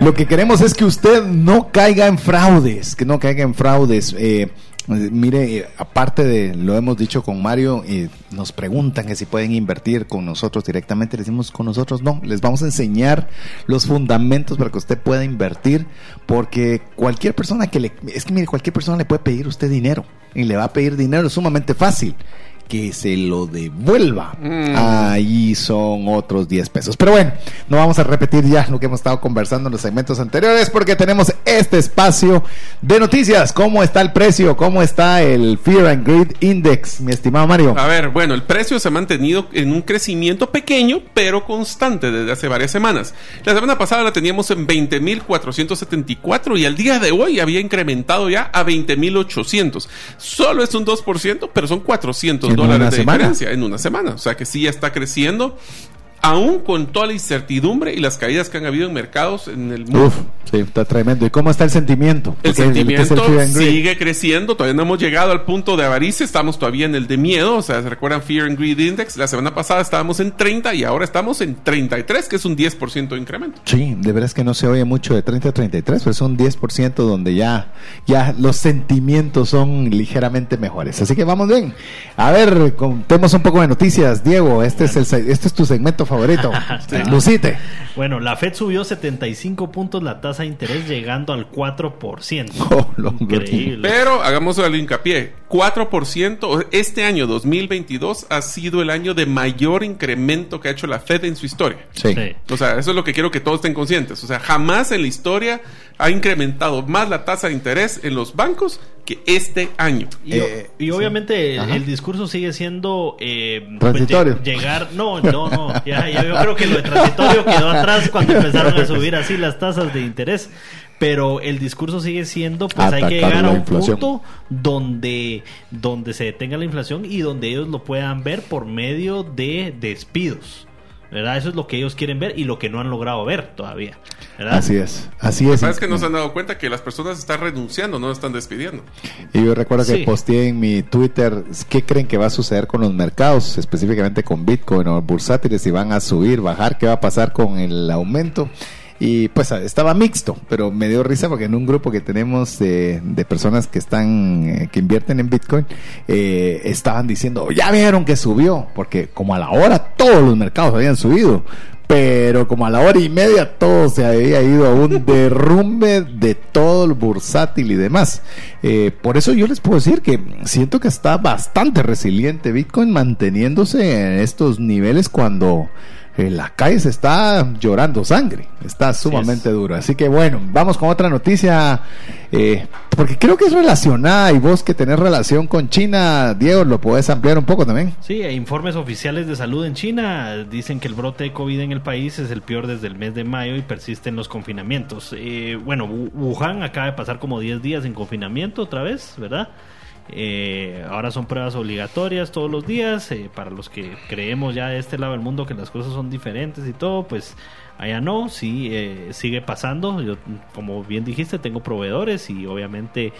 Lo que queremos es que usted no caiga en fraudes, que no caiga en fraudes. Eh, mire, eh, aparte de, lo hemos dicho con Mario, y nos preguntan que si pueden invertir con nosotros directamente, le decimos con nosotros no, les vamos a enseñar los fundamentos para que usted pueda invertir, porque cualquier persona que le, es que mire, cualquier persona le puede pedir a usted dinero, y le va a pedir dinero sumamente fácil que se lo devuelva. Mm. Ahí son otros 10 pesos. Pero bueno, no vamos a repetir ya lo que hemos estado conversando en los segmentos anteriores porque tenemos este espacio de noticias. ¿Cómo está el precio? ¿Cómo está el Fear and Greed Index, mi estimado Mario? A ver, bueno, el precio se ha mantenido en un crecimiento pequeño, pero constante desde hace varias semanas. La semana pasada la teníamos en 20.474 y al día de hoy había incrementado ya a 20.800. Solo es un 2%, pero son 400 dólares de diferencia en una semana. O sea que sí está creciendo aún con toda la incertidumbre y las caídas que han habido en mercados en el mundo. Uf, sí, está tremendo. ¿Y cómo está el sentimiento? el sentimiento sigue creciendo, todavía no hemos llegado al punto de avaricia, estamos todavía en el de miedo, o sea, ¿se recuerdan Fear and Greed Index? La semana pasada estábamos en 30 y ahora estamos en 33, que es un 10% de incremento. Sí, de verdad es que no se oye mucho de 30 a 33, pero es un 10% donde ya, ya los sentimientos son ligeramente mejores. Así que vamos bien. A ver, contemos un poco de noticias. Diego, este, es, el, este es tu segmento favorito. Lucite. Bueno, la Fed subió 75 puntos la tasa de interés llegando al 4%. Increíble. Pero hagamos el hincapié. 4%, este año 2022 ha sido el año de mayor incremento que ha hecho la Fed en su historia. Sí. O sea, eso es lo que quiero que todos estén conscientes. O sea, jamás en la historia ha incrementado más la tasa de interés en los bancos que este año. Y, eh, obviamente el, discurso sigue siendo eh, pues, transitorio. llegar, no, no, no, ya, yo creo que lo de transitorio quedó atrás cuando empezaron a subir así las tasas de interés. Pero el discurso sigue siendo, pues hay que llegar a un punto donde, donde se detenga la inflación y donde ellos lo puedan ver por medio de despidos. ¿verdad? Eso es lo que ellos quieren ver y lo que no han logrado ver todavía. Así es, así es. ¿Sabes que no se han dado cuenta que las personas están renunciando, no están despidiendo? Y yo recuerdo que posteé en mi Twitter qué creen que va a suceder con los mercados, específicamente con Bitcoin o bursátiles, si van a subir, bajar, qué va a pasar con el aumento. Y pues estaba mixto, pero me dio risa porque en un grupo que tenemos de, personas que están, eh, que invierten en Bitcoin, eh, estaban diciendo, ya vieron que subió, porque como a la hora todos los mercados habían subido, pero como a la hora y media todo se había ido a un derrumbe de todo el bursátil y demás. Eh, por eso yo les puedo decir que siento que está bastante resiliente Bitcoin manteniéndose en estos niveles cuando la calle se está llorando sangre, está sumamente duro. Así que bueno, vamos con otra noticia, eh, porque creo que es relacionada y vos que tenés relación con China, Diego, lo podés ampliar un poco también. Sí, e informes oficiales de salud en China dicen que el brote de COVID en el país es el peor desde el mes de mayo y persisten los confinamientos. Eh, bueno, Wuhan acaba de pasar como 10 días en confinamiento otra vez, ¿verdad? Eh, ahora son pruebas obligatorias todos los días. Eh, para los que creemos ya de este lado del mundo que las cosas son diferentes y todo, pues allá no, sí, eh, sigue pasando. Yo, como bien dijiste, tengo proveedores y obviamente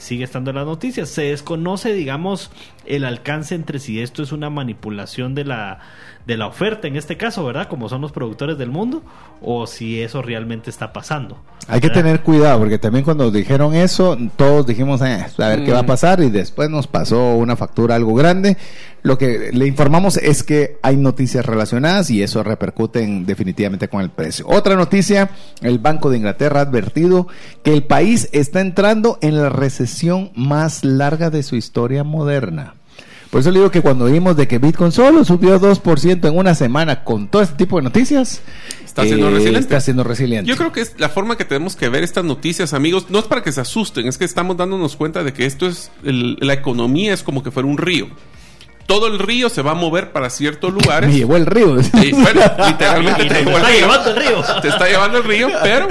sigue estando en las noticias. Se desconoce, digamos, el alcance entre si esto es una manipulación de la de la oferta en este caso, ¿verdad? Como son los productores del mundo, o si eso realmente está pasando. Hay que tener cuidado, porque también cuando dijeron eso, todos dijimos, eh, a ver qué va a mm. pasar, y después nos pasó una factura algo grande. Lo que le informamos es que hay noticias relacionadas y eso repercute definitivamente con el precio. Otra noticia, el Banco de Inglaterra ha advertido que el país está entrando en la recesión más larga de su historia moderna. Por eso le digo que cuando vimos de que Bitcoin solo subió 2% en una semana con todo este tipo de noticias, está siendo eh, resiliente. Está siendo resiliente. Yo creo que es la forma que tenemos que ver estas noticias, amigos. No es para que se asusten, es que estamos dándonos cuenta de que esto es la economía es como que fuera un río todo el río se va a mover para ciertos lugares. Me llevó el río. bueno, literalmente te, llevando el río. Te está llevando el río, pero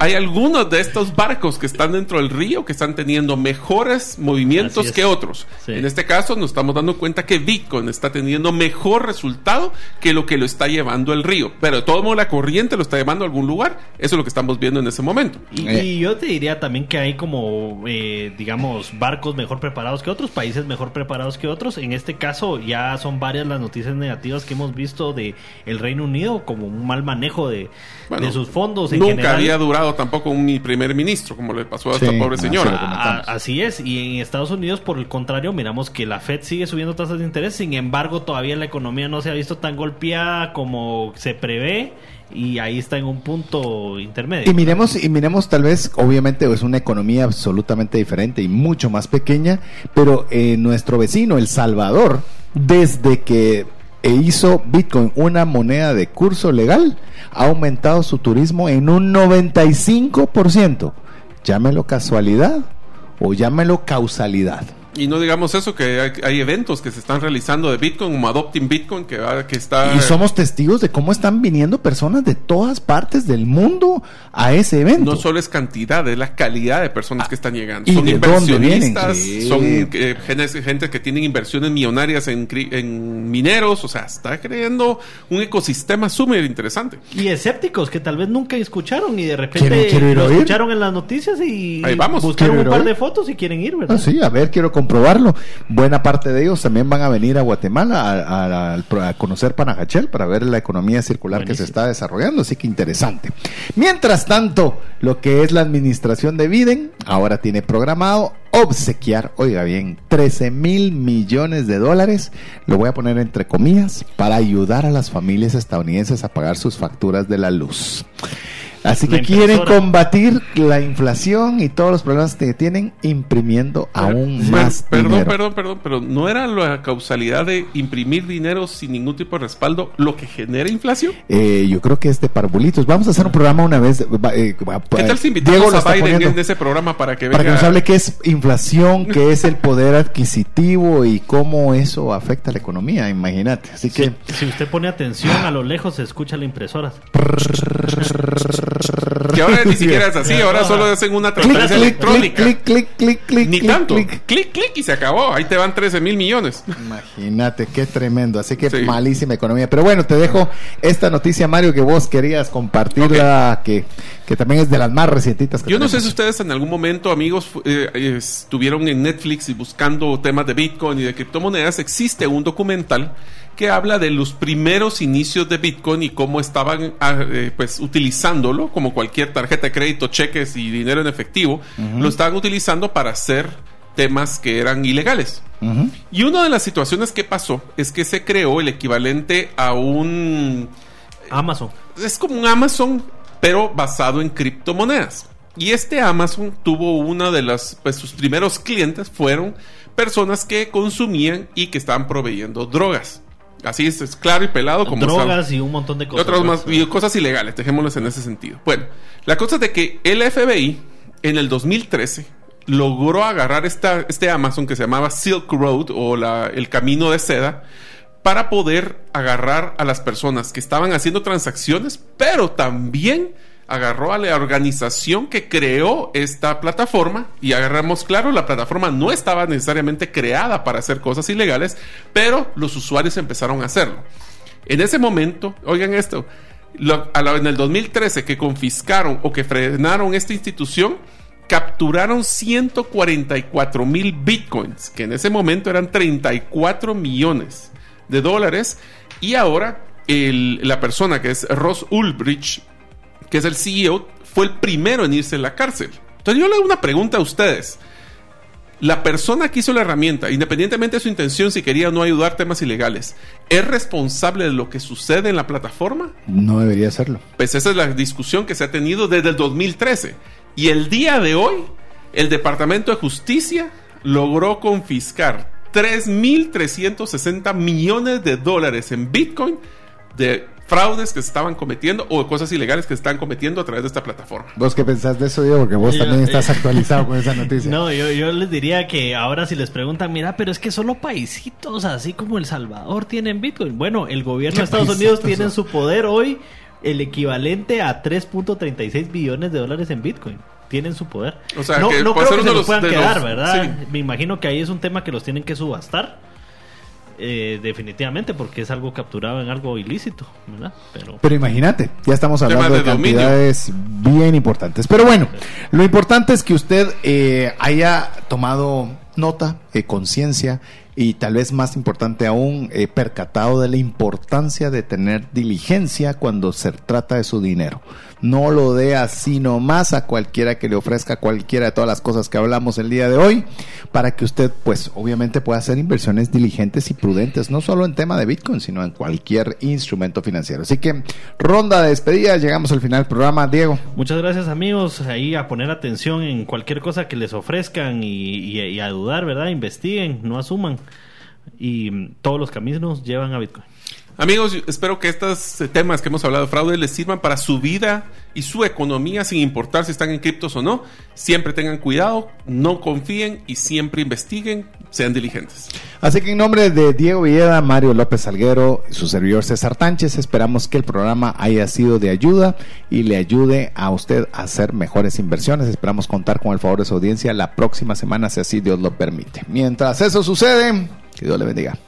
hay algunos de estos barcos que están dentro del río que están teniendo mejores movimientos que otros. En este caso nos estamos dando cuenta que Bitcoin está teniendo mejor resultado que lo que lo está llevando el río. Pero de todo modo la corriente lo está llevando a algún lugar. Eso es lo que estamos viendo en ese momento. Y, eh. yo te diría también que hay como, eh, digamos, barcos mejor preparados que otros, países mejor preparados que otros. En este caso ya son varias las noticias negativas que hemos visto de el Reino Unido como un mal manejo de, sus fondos. nunca había durado tampoco un primer ministro, como le pasó a esta pobre señora. así es. Y en Estados Unidos, por el contrario, miramos que la Fed sigue subiendo tasas de interés. Sin embargo, todavía la economía no se ha visto tan golpeada como se prevé y ahí está en un punto intermedio. Y miremos, y miremos tal vez, obviamente es una economía absolutamente diferente y mucho más pequeña, pero eh, nuestro vecino, El Salvador, desde que hizo Bitcoin una moneda de curso legal, ha aumentado su turismo en un 95%. Llámelo casualidad o llámelo causalidad. Y no digamos eso, que hay, eventos que se están realizando de Bitcoin, como Adopting Bitcoin, que, que está... Y somos testigos de cómo están viniendo personas de todas partes del mundo a ese evento. No solo es cantidad, es la calidad de personas que están llegando. son inversionistas, son eh, gente, que tienen inversiones millonarias en, en mineros, o sea, está creando un ecosistema súper interesante. Y escépticos que tal vez nunca escucharon y de repente lo escucharon en las noticias y Ahí vamos. buscaron un par de fotos y quieren ir, ¿verdad? Ah, sí, a ver, quiero comprobarlo. Buena parte de ellos también van a venir a Guatemala a, conocer Panajachel para ver la economía circular que se está desarrollando, así que interesante. Mientras tanto, lo que es la administración de Biden ahora tiene programado obsequiar, oiga bien, 13 mil millones de dólares, lo voy a poner entre comillas, para ayudar a las familias estadounidenses a pagar sus facturas de la luz. Así que quieren combatir la inflación y todos los problemas que tienen imprimiendo aún más perdón, dinero. Perdón, perdón, pero no era la causalidad de imprimir dinero sin ningún tipo de respaldo lo que genera inflación. Eh, yo creo que es de parvulitos. Vamos a hacer un programa una vez. Eh, ¿Qué tal si invitamos a Biden en ese programa para que venga? Para que nos hable qué es inflación, qué es el poder adquisitivo y cómo eso afecta a la economía. Imagínate. Así que si usted pone atención a lo lejos se escucha la impresora. Que ahora ni siquiera es así, ahora solo hacen una transferencia electrónica. Clic, clic, clic, clic, Ni tanto. Clic, clic y se acabó. Ahí te van 13 mil millones. Imagínate, qué tremendo. Así que malísima economía. Pero bueno, te dejo esta noticia, Mario, que vos querías compartirla, que, que también es de las más recientitas. Yo no sé si ustedes en algún momento, amigos, eh, estuvieron en Netflix y buscando temas de Bitcoin y de criptomonedas. Existe un documental que habla de los primeros inicios de Bitcoin y cómo estaban ah, eh, pues utilizándolo como cualquier tarjeta de crédito, cheques y dinero en efectivo, lo estaban utilizando para hacer temas que eran ilegales. Y una de las situaciones que pasó es que se creó el equivalente a un Amazon. Es como un Amazon, pero basado en criptomonedas. Y este Amazon tuvo una de las, pues sus primeros clientes fueron personas que consumían y que estaban proveyendo drogas. Así es, es claro y pelado como Drogas y un montón de cosas. Y, más, y cosas ilegales, dejémoslas en ese sentido. Bueno, la cosa es de que el FBI en el 2013 logró agarrar esta, este Amazon que se llamaba Silk Road o la, el camino de seda para poder agarrar a las personas que estaban haciendo transacciones, pero también agarró a la organización que creó esta plataforma y agarramos claro, la plataforma no estaba necesariamente creada para hacer cosas ilegales, pero los usuarios empezaron a hacerlo. En ese momento, oigan esto, en el 2013 que confiscaron o que frenaron esta institución, capturaron 144 mil bitcoins, que en ese momento eran 34 millones de dólares, y ahora la persona que es Ross Ulbricht que es el CEO, fue el primero en irse en la cárcel. Entonces yo le hago una pregunta a ustedes. La persona que hizo la herramienta, independientemente de su intención, si quería o no ayudar temas ilegales, ¿es responsable de lo que sucede en la plataforma? No debería serlo. Pues esa es la discusión que se ha tenido desde el 2013. Y el día de hoy, el Departamento de Justicia logró confiscar 3.360 millones de dólares en Bitcoin de fraudes que se estaban cometiendo o cosas ilegales que se están cometiendo a través de esta plataforma. ¿Vos qué pensás de eso, Diego? Porque vos también estás actualizado con esa noticia. No, yo, les diría que ahora si les preguntan, mira, pero es que solo paisitos así como El Salvador tienen Bitcoin. Bueno, el gobierno de Estados Unidos tiene su poder hoy el equivalente a 3.36 billones de dólares en Bitcoin. Tienen su poder. O sea, no que no puede creo que se los puedan quedar, los- ¿verdad? sí. Me imagino que ahí es un tema que los tienen que subastar. Eh, definitivamente, porque es algo capturado en algo ilícito, ¿verdad? Pero Pero imagínate, ya estamos hablando de, de dominio. cantidades bien importantes. Pero bueno, lo importante es que usted eh, haya tomado nota, eh, conciencia y tal vez más importante aún, eh, percatado de la importancia de tener diligencia cuando se trata de su dinero. No lo dé así nomás a cualquiera que le ofrezca cualquiera de todas las cosas que hablamos el día de hoy, para que usted, pues, obviamente pueda hacer inversiones diligentes y prudentes, no solo en tema de Bitcoin, sino en cualquier instrumento financiero. Así que, ronda de despedida, llegamos al final del programa. Diego. Muchas gracias amigos, ahí a poner atención en cualquier cosa que les ofrezcan y, y- y a dudar, ¿verdad? Investiguen, no asuman. Y todos los caminos llevan a Bitcoin. Amigos, espero que estos eh, temas que hemos hablado de fraude les sirvan para su vida y su economía, sin importar si están en criptos o no. Siempre tengan cuidado, no confíen y siempre investiguen, sean diligentes. Así que en nombre de Diego Villeda, Mario López Salguero y su servidor César Tánchez, esperamos que el programa haya sido de ayuda y le ayude a usted a hacer mejores inversiones. Esperamos contar con el favor de su audiencia la próxima semana, si así Dios lo permite. Mientras eso sucede, que Dios le bendiga.